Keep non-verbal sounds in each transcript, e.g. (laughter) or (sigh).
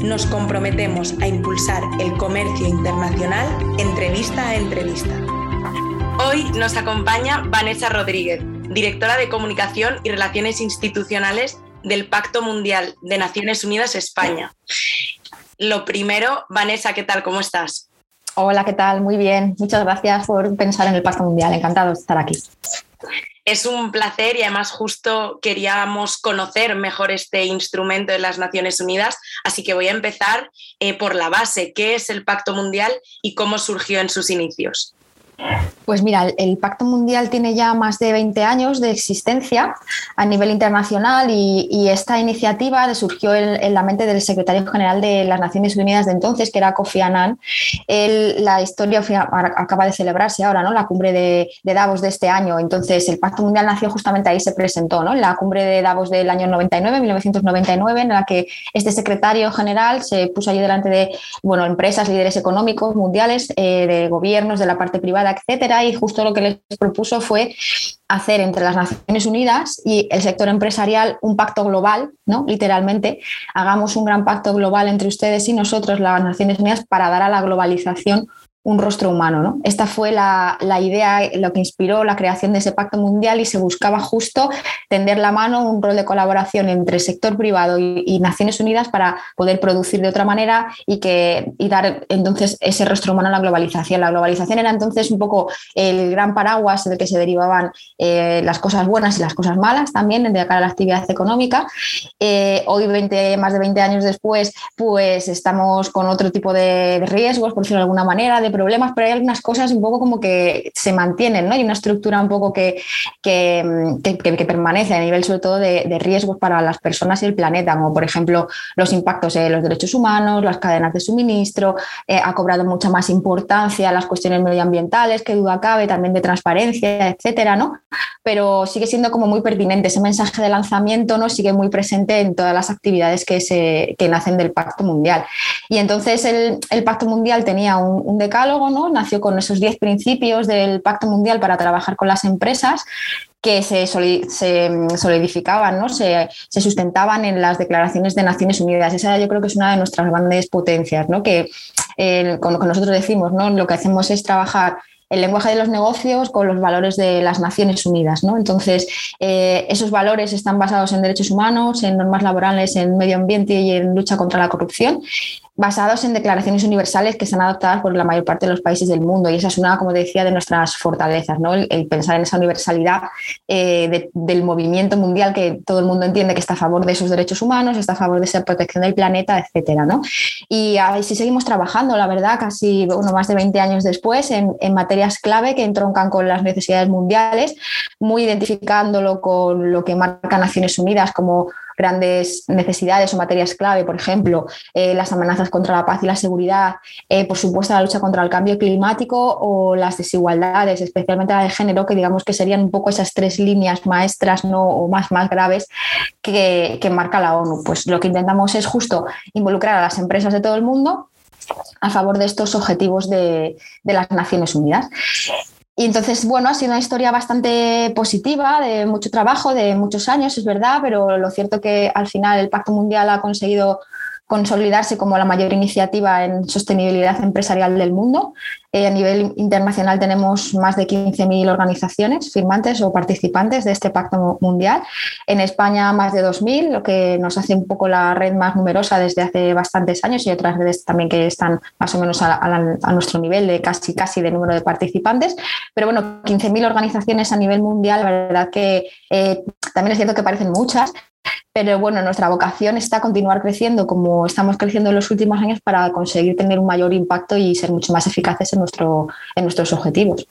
nos comprometemos a impulsar el comercio internacional entrevista a entrevista. Hoy nos acompaña Vanessa Rodríguez, directora de Comunicación y Relaciones Institucionales del Pacto Mundial de Naciones Unidas España. Lo primero, Vanessa, ¿qué tal? ¿Cómo estás? Hola, ¿qué tal? Muy bien. Muchas gracias por pensar en el Pacto Mundial. Encantado de estar aquí. Es un placer y además justo queríamos conocer mejor este instrumento de las Naciones Unidas, así que voy a empezar eh, por la base. ¿Qué es el Pacto Mundial y cómo surgió en sus inicios? Pues mira, el Pacto Mundial tiene ya más de 20 años de existencia a nivel internacional y, esta iniciativa surgió en, la mente del secretario general de las Naciones Unidas de entonces, que era Kofi Annan. la historia acaba de celebrarse ahora, ¿no? La cumbre de, Davos de este año. Entonces, el Pacto Mundial nació justamente ahí, se presentó, ¿no? La cumbre de Davos del año 99, 1999, en la que este secretario general se puso allí delante de, bueno, empresas, líderes económicos mundiales, eh, de gobiernos, de la parte privada, etcétera y justo lo que les propuso fue hacer entre las Naciones Unidas y el sector empresarial un pacto global, ¿no? Literalmente, hagamos un gran pacto global entre ustedes y nosotros, las Naciones Unidas, para dar a la globalización un rostro humano. ¿no? Esta fue la, idea, lo que inspiró la creación de ese pacto mundial y se buscaba justo tender la mano, un rol de colaboración entre sector privado y, Naciones Unidas para poder producir de otra manera y, que, y dar entonces ese rostro humano a la globalización. La globalización era entonces un poco el gran paraguas del que se derivaban eh, las cosas buenas y las cosas malas también de cara a la actividad económica. Eh, hoy, 20, más de 20 años después, pues estamos con otro tipo de riesgos, por decirlo de alguna manera, de problemas, pero hay algunas cosas un poco como que se mantienen, ¿no? Hay una estructura un poco que, que, permanece a nivel sobre todo de, riesgos para las personas y el planeta, como por ejemplo los impactos en los derechos humanos, las cadenas de suministro, eh, ha cobrado mucha más importancia las cuestiones medioambientales, que duda cabe, también de transparencia, etcétera, ¿no? Pero sigue siendo como muy pertinente, ese mensaje de lanzamiento ¿no? sigue muy presente en todas las actividades que, se, que nacen del Pacto Mundial. Y entonces el, el Pacto Mundial tenía un, decálogo ¿no? Nació con esos 10 principios del Pacto Mundial para trabajar con las empresas que se, solidificaban, ¿no? Se, sustentaban en las declaraciones de Naciones Unidas. Esa yo creo que es una de nuestras grandes potencias, ¿no? que eh, con nosotros decimos, ¿no? lo que hacemos es trabajar el lenguaje de los negocios con los valores de las Naciones Unidas. ¿no? Entonces, eh, esos valores están basados en derechos humanos, en normas laborales, en medio ambiente y en lucha contra la corrupción basados en declaraciones universales que están adoptadas por la mayor parte de los países del mundo. Y esa es una, como decía, de nuestras fortalezas, ¿no? el, pensar en esa universalidad eh, del movimiento mundial que todo el mundo entiende que está a favor de esos derechos humanos, está a favor de esa protección del planeta, etcétera. ¿no? Y ahí sí seguimos trabajando, la verdad, casi bueno, más de 20 años después, en, en materias clave que entroncan con las necesidades mundiales, muy identificándolo con lo que marca Naciones Unidas como grandes necesidades o materias clave, por ejemplo, eh, las amenazas contra la paz y la seguridad, eh, por supuesto la lucha contra el cambio climático o las desigualdades, especialmente la de género, que digamos que serían un poco esas tres líneas maestras ¿no? o más, más graves que, marca la ONU. Pues lo que intentamos es justo involucrar a las empresas de todo el mundo a favor de estos objetivos de, de las Naciones Unidas. Y entonces, bueno, ha sido una historia bastante positiva, de mucho trabajo, de muchos años, es verdad, pero lo cierto que al final el Pacto Mundial ha conseguido consolidarse como la mayor iniciativa en sostenibilidad empresarial del mundo. Eh, a nivel internacional tenemos más de 15.000 organizaciones firmantes o participantes de este pacto mundial. En España más de 2.000, lo que nos hace un poco la red más numerosa desde hace bastantes años y otras redes también que están más o menos a, nuestro nivel de casi casi de número de participantes. Pero bueno, 15.000 organizaciones a nivel mundial, la verdad que eh, también es cierto que parecen muchas, pero bueno, nuestra vocación está a continuar creciendo como estamos creciendo en los últimos años para conseguir tener un mayor impacto y ser mucho más eficaces en, nuestro, en nuestros objetivos.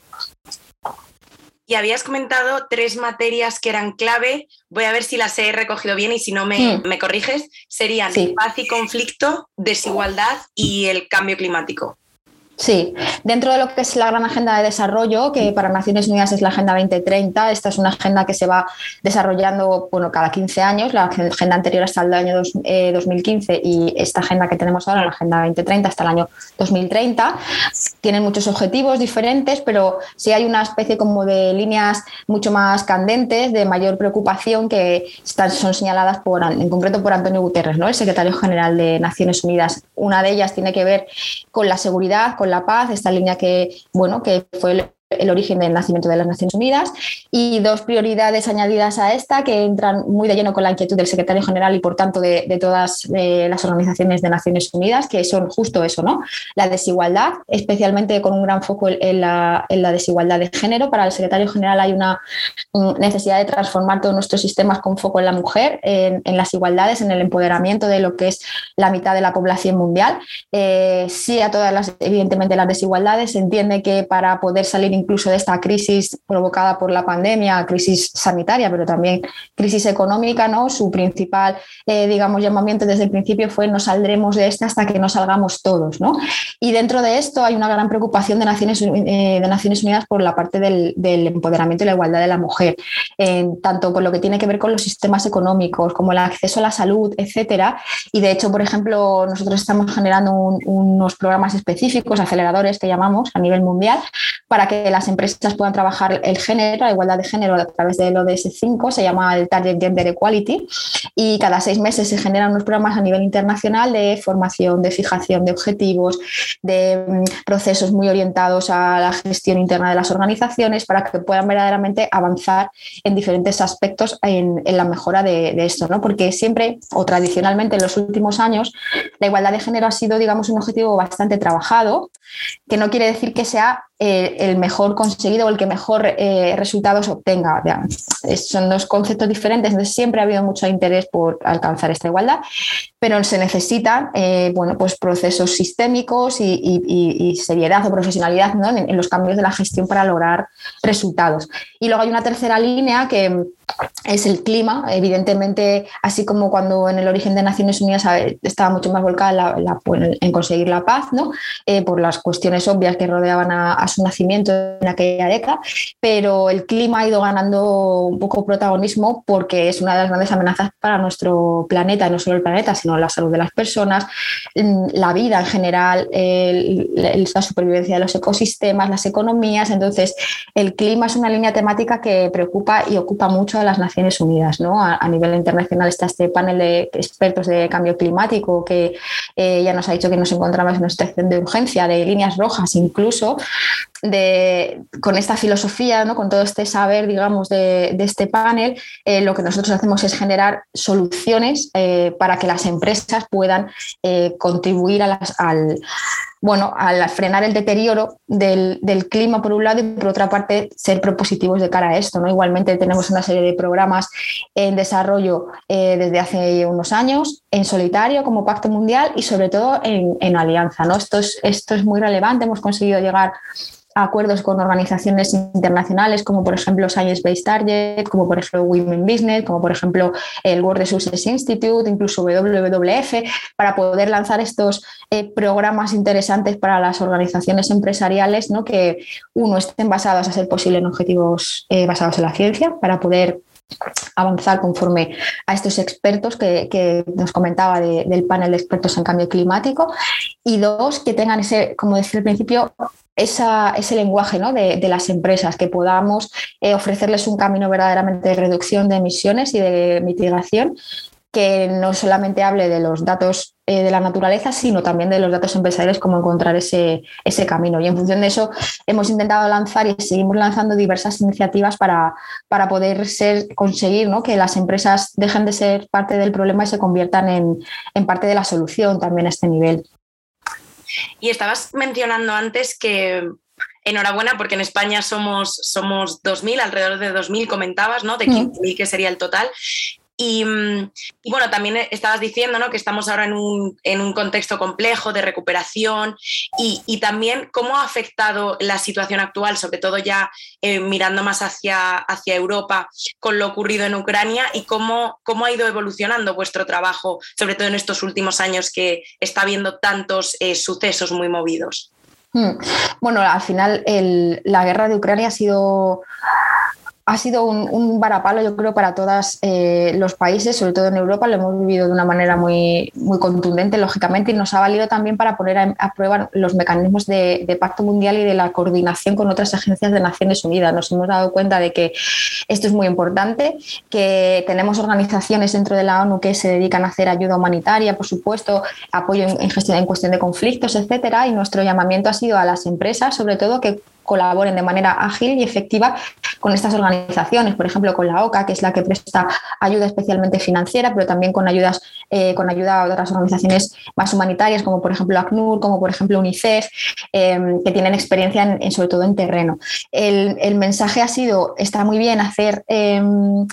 Y habías comentado tres materias que eran clave. Voy a ver si las he recogido bien y si no me, mm. corriges. Serían paz y conflicto, desigualdad y el cambio climático. Sí, dentro de lo que es la gran agenda de desarrollo, que para Naciones Unidas es la Agenda 2030, esta es una agenda que se va desarrollando bueno, cada 15 años. La agenda anterior hasta el año 2015 eh, y esta agenda que tenemos ahora, la Agenda 2030, hasta el año 2030. Tienen muchos objetivos diferentes, pero sí hay una especie como de líneas mucho más candentes, de mayor preocupación, que están, son señaladas por, en concreto por Antonio Guterres, ¿no? el secretario general de Naciones Unidas. Una de ellas tiene que ver con la seguridad, con la paz, esta línea que, bueno, que fue el origen del nacimiento de las Naciones Unidas y dos prioridades añadidas a esta que entran muy de lleno con la inquietud del secretario general y por tanto de, todas las organizaciones de Naciones Unidas, que son justo eso, ¿no? La desigualdad, especialmente con un gran foco en la, desigualdad de género. Para el secretario general hay una necesidad de transformar todos nuestros sistemas con foco en la mujer, en, las igualdades, en el empoderamiento de lo que es la mitad de la población mundial. Eh, sí a todas las, evidentemente, las desigualdades. Se entiende que para poder salir incluso de esta crisis provocada por la pandemia, crisis sanitaria, pero también crisis económica, ¿no? Su principal, eh, digamos, llamamiento desde el principio fue no saldremos de esta hasta que no salgamos todos, ¿no? Y dentro de esto hay una gran preocupación de Naciones, eh, Unidas por la parte del, empoderamiento y la igualdad de la mujer, tanto por lo que tiene que ver con los sistemas económicos, como el acceso a la salud, etcétera. Y de hecho, por ejemplo, nosotros estamos generando unos programas específicos, aceleradores que llamamos a nivel mundial, para que las empresas puedan trabajar el género, la igualdad de género a través del ODS 5, se llama el Target Gender Equality, y cada seis meses se generan unos programas a nivel internacional de formación, de fijación de objetivos, de mm, procesos muy orientados a la gestión interna de las organizaciones para que puedan verdaderamente avanzar en diferentes aspectos en, la mejora de, de, esto, ¿no? porque siempre o tradicionalmente en los últimos años la igualdad de género ha sido, digamos, un objetivo bastante trabajado, que no quiere decir que sea eh, el mejor conseguido o el que mejor eh, resultados obtenga. son dos conceptos diferentes, entonces siempre ha habido mucho interés por alcanzar esta igualdad, pero se necesitan eh, bueno, pues procesos sistémicos y, seriedad o profesionalidad en, en los cambios de la gestión para lograr resultados. Y luego hay una tercera línea que es el clima, evidentemente, así como cuando en el origen de Naciones Unidas estaba mucho más volcada en conseguir la paz, ¿no? Eh, por las cuestiones obvias que rodeaban a, su nacimiento en aquella década, pero el clima ha ido ganando un poco protagonismo porque es una de las grandes amenazas para nuestro planeta, no solo el planeta, sino la salud de las personas, mm, la vida en general, la supervivencia de los ecosistemas, las economías. Entonces, el clima es una línea temática que preocupa y ocupa mucho a las Naciones Unidas. ¿no? A, nivel internacional está este panel de expertos de cambio climático que eh, ya nos ha dicho que nos encontramos en una situación de urgencia, de líneas rojas incluso, de, con esta filosofía, ¿no? con todo este saber, digamos, de, este panel, eh, lo que nosotros hacemos es generar soluciones eh, para que las empresas puedan contribuir a las, al, bueno, al frenar el deterioro del, clima por un lado y por otra parte ser propositivos de cara a esto. ¿no? Igualmente tenemos una serie de programas en desarrollo eh, desde hace unos años, en solitario como Pacto Mundial y sobre todo en, alianza. ¿no? Esto, es, esto es muy relevante, hemos conseguido llegar acuerdos con organizaciones internacionales como por ejemplo Science Based Target, como por ejemplo Women Business, como por ejemplo el World Resources Institute, incluso WWF, para poder lanzar estos eh, programas interesantes para las organizaciones empresariales, ¿no? que uno estén basados a ser posible en objetivos eh, basados en la ciencia, para poder avanzar conforme a estos expertos que, nos comentaba del panel de expertos en cambio climático y dos, que tengan ese, como decía al principio, ese lenguaje ¿no? de, las empresas, que podamos eh, ofrecerles un camino verdaderamente de reducción de emisiones y de mitigación que no solamente hable de los datos eh, de la naturaleza, sino también de los datos empresariales, cómo encontrar ese, camino. Y en función de eso hemos intentado lanzar y seguimos lanzando diversas iniciativas para, para poder ser, conseguir ¿no? que las empresas dejen de ser parte del problema y se conviertan en parte de la solución también a este nivel. Y estabas mencionando antes que enhorabuena porque en España somos, somos 2.000, alrededor de 2.000 comentabas, ¿no? De 15.000 que sería el total. Mm, y, bueno, también estabas diciendo ¿no? que estamos ahora en un, en un contexto complejo de recuperación y, y, también cómo ha afectado la situación actual, sobre todo ya eh, mirando más hacia, hacia Europa con lo ocurrido en Ucrania y cómo, cómo ha ido evolucionando vuestro trabajo, sobre todo en estos últimos años que está habiendo tantos eh, sucesos muy movidos. Hmm. Bueno, al final la guerra de Ucrania ha sido ha sido un, varapalo, yo creo, para todos eh, los países, sobre todo en Europa. Lo hemos vivido de una manera muy, muy contundente, lógicamente, y nos ha valido también para poner a, prueba los mecanismos de, pacto mundial y de la coordinación con otras agencias de Naciones Unidas. Nos hemos dado cuenta de que esto es muy importante, que tenemos organizaciones dentro de la ONU que se dedican a hacer ayuda humanitaria, por supuesto, apoyo en, gestión, en cuestión de conflictos, etcétera. Y nuestro llamamiento ha sido a las empresas, sobre todo, que colaboren de manera ágil y efectiva con estas organizaciones, por ejemplo, con la OCA, que es la que presta ayuda especialmente financiera, pero también con ayudas, eh, con ayuda a otras organizaciones más humanitarias, como por ejemplo ACNUR, como por ejemplo UNICEF, em, que tienen experiencia en, sobre todo en terreno. El, el, mensaje ha sido, está muy bien hacer em,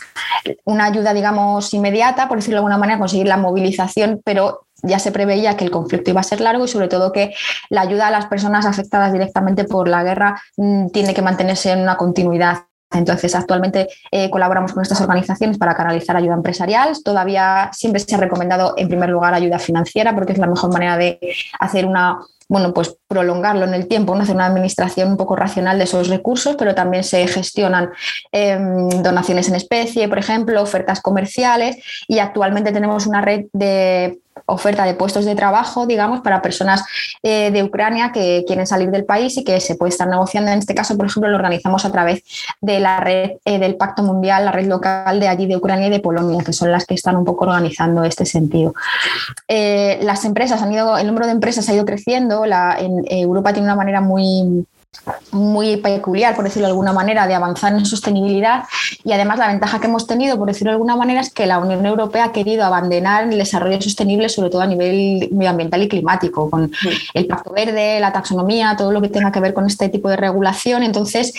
una ayuda, digamos, inmediata, por decirlo de alguna manera, conseguir la movilización, pero ya se preveía que el conflicto iba a ser largo y sobre todo que la ayuda a las personas afectadas directamente por la guerra mm, tiene que mantenerse en una continuidad. Entonces, actualmente eh, colaboramos con estas organizaciones para canalizar ayuda empresarial. Todavía siempre se ha recomendado, en primer lugar, ayuda financiera, porque es la mejor manera de hacer una, bueno, pues prolongarlo en el tiempo, hacer una administración un poco racional de esos recursos, pero también se gestionan em, donaciones en especie, por ejemplo, ofertas comerciales y actualmente tenemos una red de oferta de puestos de trabajo, digamos, para personas eh, de Ucrania que quieren salir del país y que se puede estar negociando. En este caso, por ejemplo, lo organizamos a través de la red eh, del Pacto Mundial, la red local de allí de Ucrania y de Polonia, que son las que están un poco organizando este sentido. Eh, las empresas han ido, el número de empresas ha ido creciendo. En Europa tiene una manera muy muy peculiar, por decirlo de alguna manera, de avanzar en sostenibilidad y además la ventaja que hemos tenido, por decirlo de alguna manera, es que la Unión Europea ha querido abandonar el desarrollo sostenible, sobre todo a nivel medioambiental y climático, con el Pacto Verde, la taxonomía, todo lo que tenga que ver con este tipo de regulación. Entonces,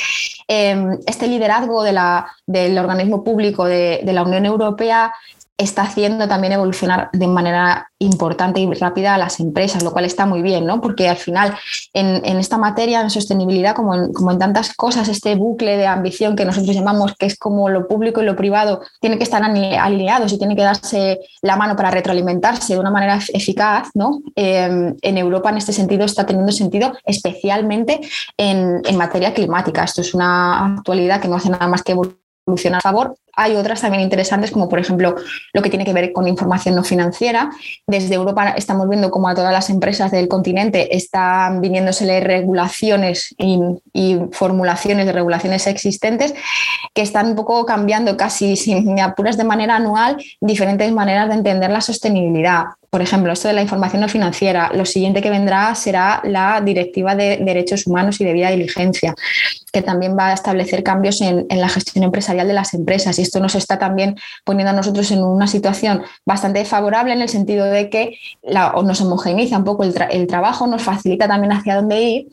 em, este liderazgo de la, del organismo público de, de la Unión Europea está haciendo también evolucionar de manera importante y rápida a las empresas, lo cual está muy bien, ¿no? Porque al final, en, esta materia, en sostenibilidad, como en, tantas cosas, este bucle de ambición que nosotros llamamos que es como lo público y lo privado, tiene que estar alineados y tiene que darse la mano para retroalimentarse de una manera eficaz, ¿no? Eh, en Europa, en este sentido, está teniendo sentido, especialmente en, en materia climática. Esto es una actualidad que no hace nada más que evolucionar a favor hay otras también interesantes, como por ejemplo lo que tiene que ver con información no financiera. Desde Europa estamos viendo cómo a todas las empresas del continente están viniéndosele regulaciones y, formulaciones de regulaciones existentes que están un poco cambiando casi sin apuras de manera anual diferentes maneras de entender la sostenibilidad. Por ejemplo, esto de la información no financiera. Lo siguiente que vendrá será la Directiva de Derechos Humanos y de Vida Diligencia, que también va a establecer cambios en la gestión empresarial de las empresas esto nos está también poniendo a nosotros en una situación bastante favorable en el sentido de que nos homogeniza un poco el, trabajo, nos facilita también hacia dónde ir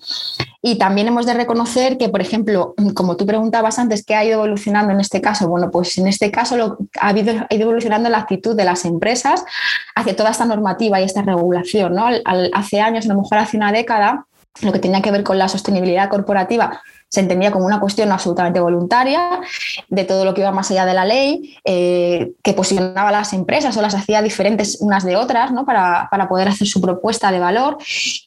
y también hemos de reconocer que, por ejemplo, como tú preguntabas antes, ¿qué ha ido evolucionando en este caso? Bueno, pues en este caso ha, ido evolucionando la actitud de las empresas hacia toda esta normativa y esta regulación. hace años, a lo mejor hace una década, lo que tenía que ver con la sostenibilidad corporativa se entendía como una cuestión absolutamente voluntaria, de todo lo que iba más allá de la ley, eh, que posicionaba a las empresas o las hacía diferentes unas de otras ¿no? para, poder hacer su propuesta de valor.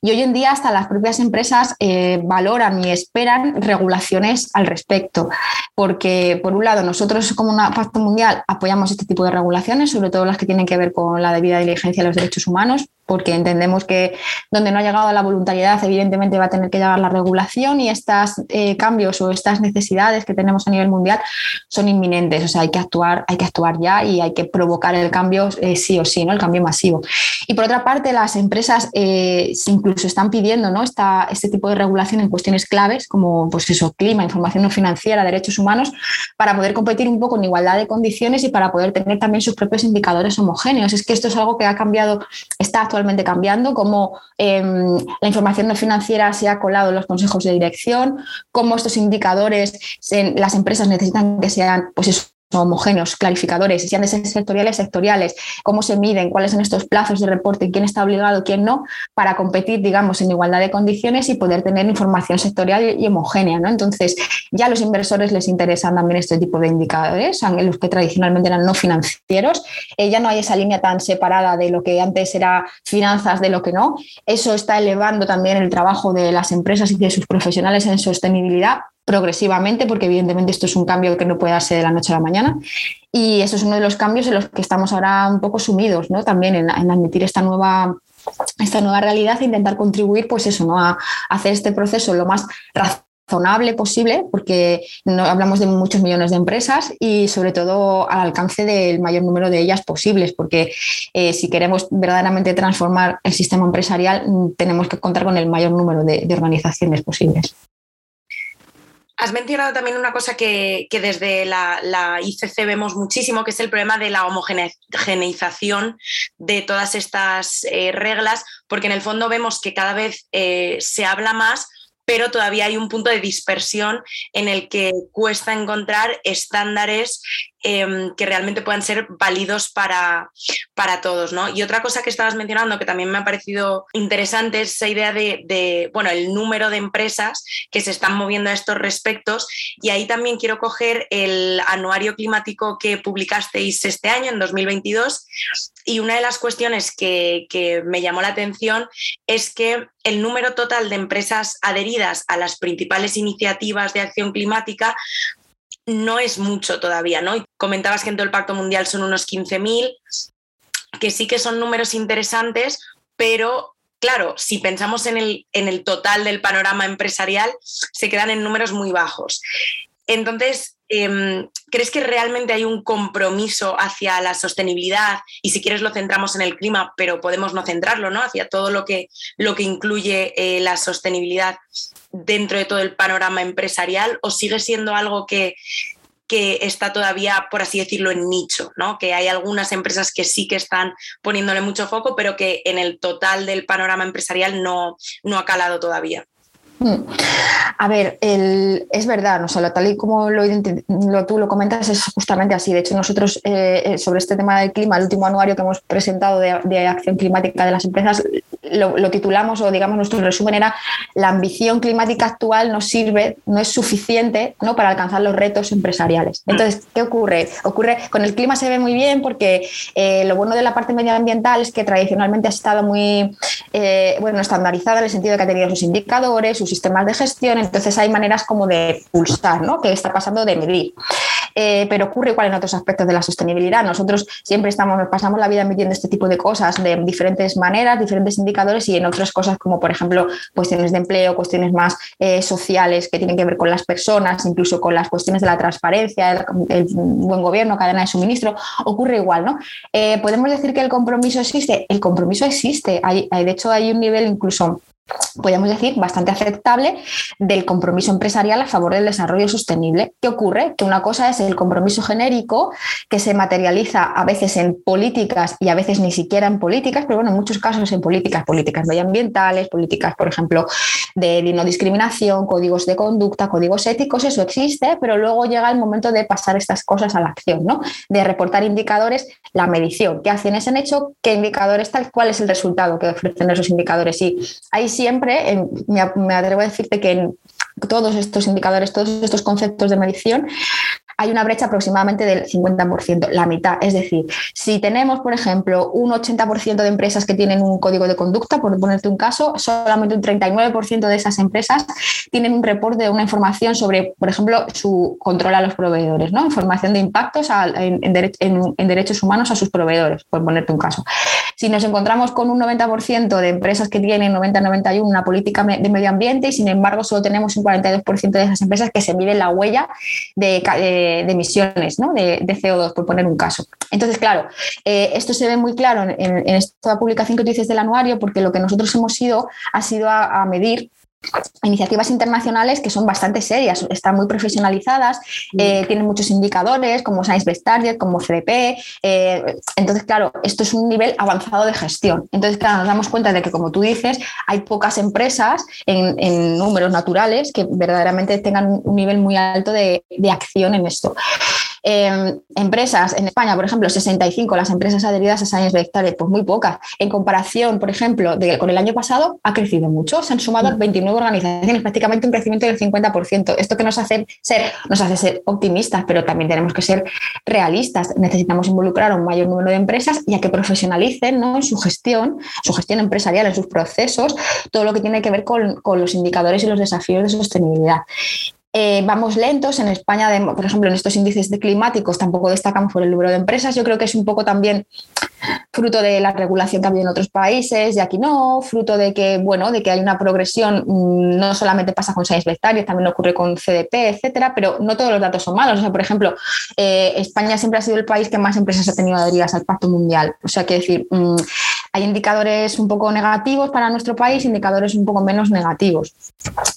Y hoy en día hasta las propias empresas eh, valoran y esperan regulaciones al respecto, porque por un lado nosotros como un pacto mundial apoyamos este tipo de regulaciones, sobre todo las que tienen que ver con la debida diligencia de los derechos humanos, porque entendemos que donde no ha llegado la voluntariedad, evidentemente va a tener que llegar la regulación y estos eh, cambios o estas necesidades que tenemos a nivel mundial son inminentes. O sea, hay que actuar, hay que actuar ya y hay que provocar el cambio eh, sí o sí, ¿no? El cambio masivo. Y por otra parte, las empresas eh, incluso están pidiendo ¿no? Esta, este tipo de regulación en cuestiones claves, como pues eso, clima, información no financiera, derechos humanos, para poder competir un poco en igualdad de condiciones y para poder tener también sus propios indicadores homogéneos. Es que esto es algo que ha cambiado, está actualmente cambiando, cómo em, la información no financiera se ha colado en los consejos de dirección, cómo estos indicadores las empresas necesitan que sean pues homogéneos, clarificadores, si han de ser sectoriales, sectoriales, cómo se miden, cuáles son estos plazos de reporte, quién está obligado, quién no, para competir, digamos, en igualdad de condiciones y poder tener información sectorial y homogénea. ¿no? Entonces, ya a los inversores les interesan también este tipo de indicadores, los que tradicionalmente eran no financieros. Eh, ya no hay esa línea tan separada de lo que antes era finanzas de lo que no. Eso está elevando también el trabajo de las empresas y de sus profesionales en sostenibilidad progresivamente, porque evidentemente esto es un cambio que no puede darse de la noche a la mañana. Y eso es uno de los cambios en los que estamos ahora un poco sumidos, ¿no? También en, admitir esta nueva esta nueva realidad e intentar contribuir, pues eso, ¿no? A, hacer este proceso lo más razonable posible, porque no, hablamos de muchos millones de empresas y sobre todo al alcance del mayor número de ellas posibles, porque eh, si queremos verdaderamente transformar el sistema empresarial, tenemos que contar con el mayor número de organizaciones posibles. Has mencionado también una cosa que, desde la, ICC vemos muchísimo, que es el problema de la homogeneización de todas estas eh, reglas, porque en el fondo vemos que cada vez eh, se habla más pero todavía hay un punto de dispersión en el que cuesta encontrar estándares em, que realmente puedan ser válidos para, para todos. ¿no? Y otra cosa que estabas mencionando que también me ha parecido interesante es esa idea de, bueno, el número de empresas que se están moviendo a estos respectos. Y ahí también quiero coger el anuario climático que publicasteis este año, en 2022. Y una de las cuestiones que, que me llamó la atención es que el número total de empresas adheridas a las principales iniciativas de acción climática no es mucho todavía, ¿no? Y comentabas que en todo el Pacto Mundial son unos 15.000, que sí que son números interesantes, pero claro, si pensamos en el, en el total del panorama empresarial, se quedan en números muy bajos. Entonces, ¿crees que realmente hay un compromiso hacia la sostenibilidad? Y si quieres lo centramos en el clima, pero podemos no centrarlo, ¿no? Hacia todo lo que, lo que incluye eh, la sostenibilidad dentro de todo el panorama empresarial, o sigue siendo algo que, que está todavía, por así decirlo, en nicho, ¿no? Que hay algunas empresas que sí que están poniéndole mucho foco, pero que en el total del panorama empresarial no, no ha calado todavía. Mm. A ver, es verdad, no solo tal y como lo, tú lo comentas, es justamente así. De hecho, nosotros eh, eh, sobre este tema del clima, el último anuario que hemos presentado de, de acción climática de las empresas, lo, titulamos o digamos nuestro resumen era la ambición climática actual no sirve, no es suficiente ¿no? para alcanzar los retos empresariales. Mm. Entonces, ¿qué ocurre? Ocurre con el clima se ve muy bien porque eh, lo bueno de la parte medioambiental es que tradicionalmente ha estado muy bueno estandarizada en el sentido de que ha tenido sus indicadores, sistemas de gestión, entonces hay maneras como de pulsar, ¿no? Que está pasando de medir. Eh, pero ocurre igual en otros aspectos de la sostenibilidad. Nosotros siempre estamos, pasamos la vida midiendo este tipo de cosas de diferentes maneras, diferentes indicadores y en otras cosas como, por ejemplo, cuestiones de empleo, cuestiones más eh, sociales que tienen que ver con las personas, incluso con las cuestiones de la transparencia, el, buen gobierno, cadena de suministro, ocurre igual, ¿no? Eh, Podemos decir que el compromiso existe. El compromiso existe. Hay, de hecho, hay un nivel incluso podemos decir, bastante aceptable del compromiso empresarial a favor del desarrollo sostenible. ¿Qué ocurre? Que una cosa es el compromiso genérico que se materializa a veces en políticas y a veces ni siquiera en políticas, pero bueno, en muchos casos en políticas, políticas medioambientales, políticas, por ejemplo, de no discriminación, códigos de conducta, códigos éticos, eso existe, pero luego llega el momento de pasar estas cosas a la acción, ¿no? De reportar indicadores, la medición, qué acciones han hecho, qué indicadores tal, cuál es el resultado que ofrecen esos indicadores. Y ahí siempre, me atrevo a decirte que en todos estos indicadores, todos estos conceptos de medición, hay una brecha aproximadamente del 50%, la mitad. Es decir, si tenemos, por ejemplo, un 80% de empresas que tienen un código de conducta, por ponerte un caso, solamente un 39% de esas empresas tienen un reporte de una información sobre, por ejemplo, su control a los proveedores, ¿no? información de impactos en, derechos humanos a sus proveedores, por ponerte un caso. Si nos encontramos con un 90% de empresas que tienen 90-91 una política de medio ambiente y sin embargo solo tenemos un 42% de esas empresas que se miden la huella de de, emisiones ¿no? de, CO2, por poner un caso. Entonces, claro, eh, esto se ve muy claro en, esta publicación que tú dices del anuario, porque lo que nosotros hemos ido ha sido a medir iniciativas internacionales que son bastante serias, están muy profesionalizadas, mm. eh, tienen muchos indicadores como Science Based Target, como CDP. Eh, entonces, claro, esto es un nivel avanzado de gestión. Entonces, claro, nos damos cuenta de que, como tú dices, hay pocas empresas en, números naturales que verdaderamente tengan un nivel muy alto de, de acción en esto. Em, empresas en España, por ejemplo, 65 las empresas adheridas a Science Based Targets, pues muy pocas. En comparación, por ejemplo, con el año pasado, ha crecido mucho. Se han sumado 29 organizaciones, prácticamente un crecimiento del 50%. Esto que nos hace ser, nos hace ser optimistas, pero también tenemos que ser realistas. Necesitamos involucrar a un mayor número de empresas y a que profesionalicen ¿no? en su gestión, su gestión empresarial, en sus procesos, todo lo que tiene que ver con, con los indicadores y los desafíos de sostenibilidad. Eh, vamos lentos. En España, por ejemplo, en estos índices de climáticos tampoco destacamos por el número de empresas. Yo creo que es un poco también fruto de la regulación que ha habido en otros países y aquí no, fruto de que, bueno, de que hay una progresión, mm, no solamente pasa con Science Vectarios, también ocurre con CDP, etcétera, pero no todos los datos son malos. O sea, por ejemplo, eh, España siempre ha sido el país que más empresas ha tenido adheridas al Pacto Mundial. O sea, que decir, mm, hay indicadores un poco negativos para nuestro país, indicadores un poco menos negativos.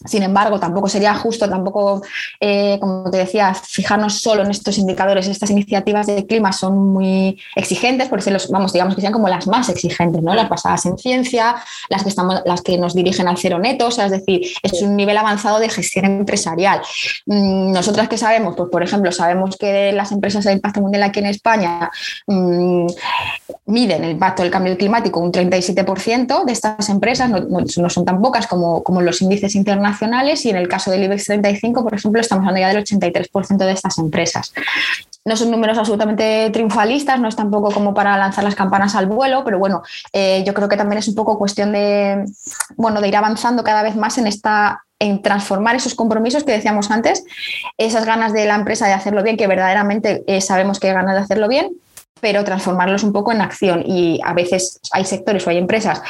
Sin embargo, tampoco sería justo, tampoco, eh, como te decía, fijarnos solo en estos indicadores. Estas iniciativas de clima son muy exigentes, por vamos, digamos que sean como las más exigentes, ¿no? Las basadas en ciencia, las que, estamos, las que nos dirigen al cero neto, o sea, es decir, es un nivel avanzado de gestión empresarial. Mm, nosotras que sabemos, pues por ejemplo, sabemos que las empresas de impacto mundial aquí en España mm, miden el impacto del cambio climático un 37% de estas empresas, no, son tan pocas como, como, los índices internacionales, y en el caso del IBEX 35, por ejemplo, estamos hablando ya del 83% de estas empresas. No son números absolutamente triunfalistas, no es tampoco como para lanzar las campanas al vuelo, pero bueno, eh, yo creo que también es un poco cuestión de, bueno, de ir avanzando cada vez más en esta en transformar esos compromisos que decíamos antes, esas ganas de la empresa de hacerlo bien, que verdaderamente eh, sabemos que hay ganas de hacerlo bien, pero transformarlos un poco en acción. Y a veces hay sectores o hay empresas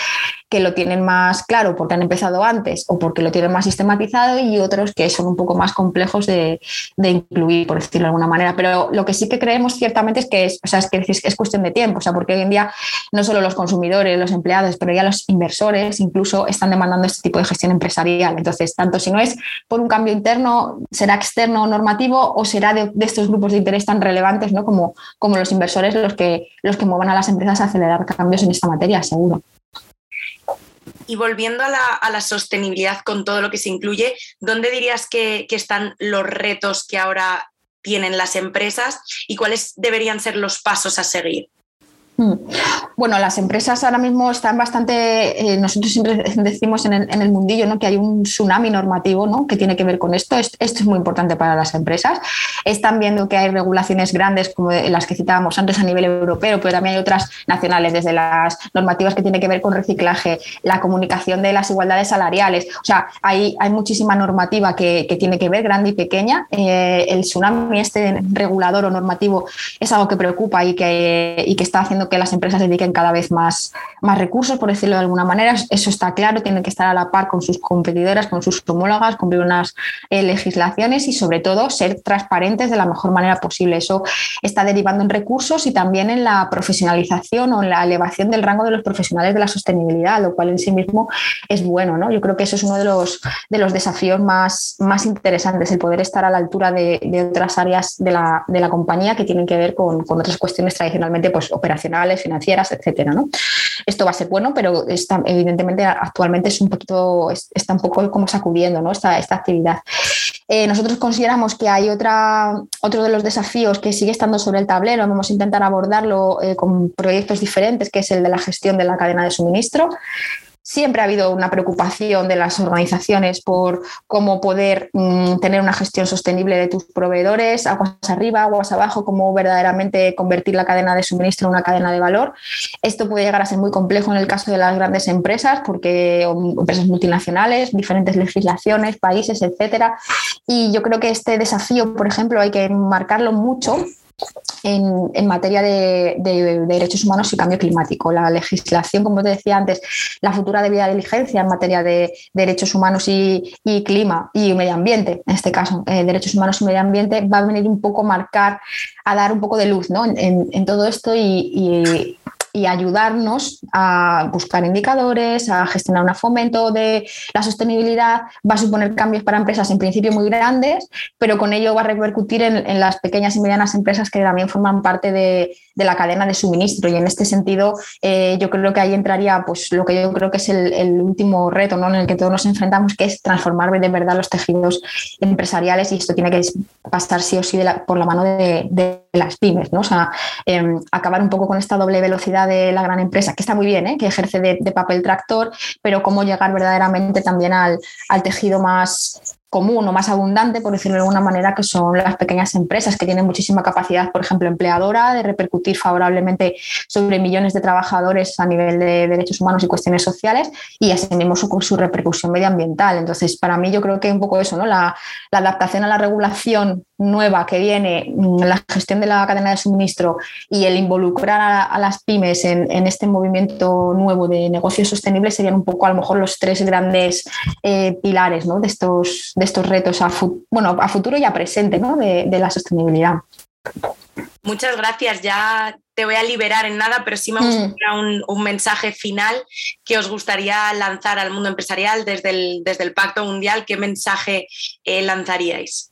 que lo tienen más claro porque han empezado antes o porque lo tienen más sistematizado y otros que son un poco más complejos de, incluir, por decirlo de alguna manera. Pero lo que sí que creemos ciertamente es que es, o sea, es, que es cuestión de tiempo, o sea, porque hoy en día no solo los consumidores, los empleados, pero ya los inversores incluso están demandando este tipo de gestión empresarial. Entonces, tanto si no es por un cambio interno, será externo o normativo o será de, estos grupos de interés tan relevantes ¿no? como, como los inversores los que, los que muevan a las empresas a acelerar cambios en esta materia, seguro. Y volviendo a la, sostenibilidad con todo lo que se incluye, ¿dónde dirías que, están los retos que ahora tienen las empresas y cuáles deberían ser los pasos a seguir? Hmm. Bueno, las empresas ahora mismo están bastante, eh, nosotros siempre (laughs) decimos en el, mundillo ¿no? que hay un tsunami normativo ¿no? que tiene que ver con esto. Esto es muy importante para las empresas. Están viendo que hay regulaciones grandes como las que citábamos antes a nivel europeo, pero también hay otras nacionales, desde las normativas que tienen que ver con reciclaje, la comunicación de las igualdades salariales. O sea, hay, hay muchísima normativa que, tiene que ver, grande y pequeña. Eh, el tsunami este regulador o normativo es algo que preocupa y que, y que está haciendo que las empresas dediquen cada vez más, más recursos, por decirlo de alguna manera. Eso está claro, tienen que estar a la par con sus competidoras, con sus homólogas, cumplir unas eh, legislaciones y sobre todo ser transparentes de la mejor manera posible. Eso está derivando en recursos y también en la profesionalización o en la elevación del rango de los profesionales de la sostenibilidad, lo cual en sí mismo es bueno. ¿no? Yo creo que eso es uno de los, de los desafíos más, más interesantes, el poder estar a la altura de, otras áreas de la, de la, compañía que tienen que ver con, con otras cuestiones tradicionalmente pues, operacionales financieras, etcétera. ¿no? Esto va a ser bueno, pero está, evidentemente actualmente es un poquito, está un poco como sacudiendo ¿no? esta, esta actividad. Eh, nosotros consideramos que hay otra, otro de los desafíos que sigue estando sobre el tablero, vamos a intentar abordarlo eh, con proyectos diferentes, que es el de la gestión de la cadena de suministro. Siempre ha habido una preocupación de las organizaciones por cómo poder mm, tener una gestión sostenible de tus proveedores, aguas arriba, aguas abajo, cómo verdaderamente convertir la cadena de suministro en una cadena de valor. Esto puede llegar a ser muy complejo en el caso de las grandes empresas, porque empresas multinacionales, diferentes legislaciones, países, etcétera. Y yo creo que este desafío, por ejemplo, hay que marcarlo mucho en, materia de, derechos humanos y cambio climático. La legislación, como te decía antes, la futura debida diligencia en materia de derechos humanos y, clima y medio ambiente, en este caso, eh, derechos humanos y medio ambiente, va a venir un poco a marcar, a dar un poco de luz en, todo esto y ayudarnos a buscar indicadores, a gestionar un fomento de la sostenibilidad. Va a suponer cambios para empresas en principio muy grandes, pero con ello va a repercutir en, las pequeñas y medianas empresas que también forman parte de, la cadena de suministro. Y en este sentido, eh, yo creo que ahí entraría pues, lo que yo creo que es el, último reto ¿no? en el que todos nos enfrentamos, que es transformar de verdad los tejidos empresariales y esto tiene que pasar sí o sí por la mano de, las pymes. ¿no? O sea, em, acabar un poco con esta doble velocidad de la gran empresa, que está muy bien, ¿eh? que ejerce de, papel tractor, pero cómo llegar verdaderamente también al, al tejido más común o más abundante, por decirlo de alguna manera, que son las pequeñas empresas que tienen muchísima capacidad, por ejemplo, empleadora, de repercutir favorablemente sobre millones de trabajadores a nivel de derechos humanos y cuestiones sociales y asimismo su, su repercusión medioambiental. Entonces, para mí yo creo que un poco eso, ¿no? La, adaptación a la regulación nueva que viene, mm, la gestión de la cadena de suministro y el involucrar a, las pymes en, este movimiento nuevo de negocios sostenibles serían un poco a lo mejor los tres grandes eh, pilares ¿no? de estos de estos retos a, bueno, a futuro y a presente de, la sostenibilidad. Muchas gracias. Ya te voy a liberar en nada, pero sí me mm. gustaría un, mensaje final que os gustaría lanzar al mundo empresarial desde el, desde el Pacto Mundial. ¿Qué mensaje eh, lanzaríais?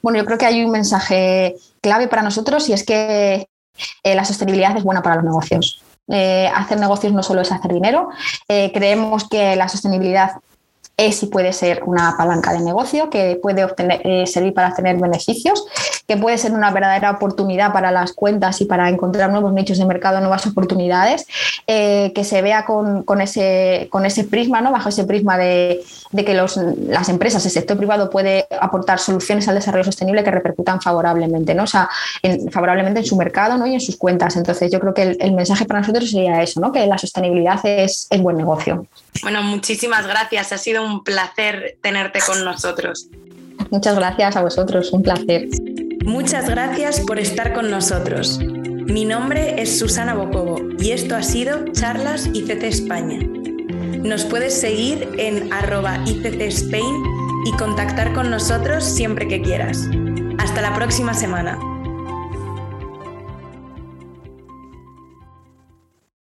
Bueno, yo creo que hay un mensaje clave para nosotros y es que eh, la sostenibilidad es buena para los negocios. Eh, hacer negocios no solo es hacer dinero. creemos que la sostenibilidad es y puede ser una palanca de negocio que puede obtener, eh, servir para obtener beneficios, que puede ser una verdadera oportunidad para las cuentas y para encontrar nuevos nichos de mercado, nuevas oportunidades, eh, que se vea con, ese, con ese prisma, ¿no? bajo ese prisma de, que las empresas, el sector privado puede aportar soluciones al desarrollo sostenible que repercutan favorablemente, ¿no? o sea, favorablemente en su mercado ¿no? y en sus cuentas. Entonces, yo creo que el, mensaje para nosotros sería eso, ¿no? que la sostenibilidad es, es buen negocio. Bueno, muchísimas gracias. Ha sido un placer tenerte con nosotros. Muchas gracias a vosotros, un placer. Muchas gracias por estar con nosotros. Mi nombre es Susana Bocobo y esto ha sido Charlas ICT España. Nos puedes seguir en arroba ICT Spain y contactar con nosotros siempre que quieras. Hasta la próxima semana.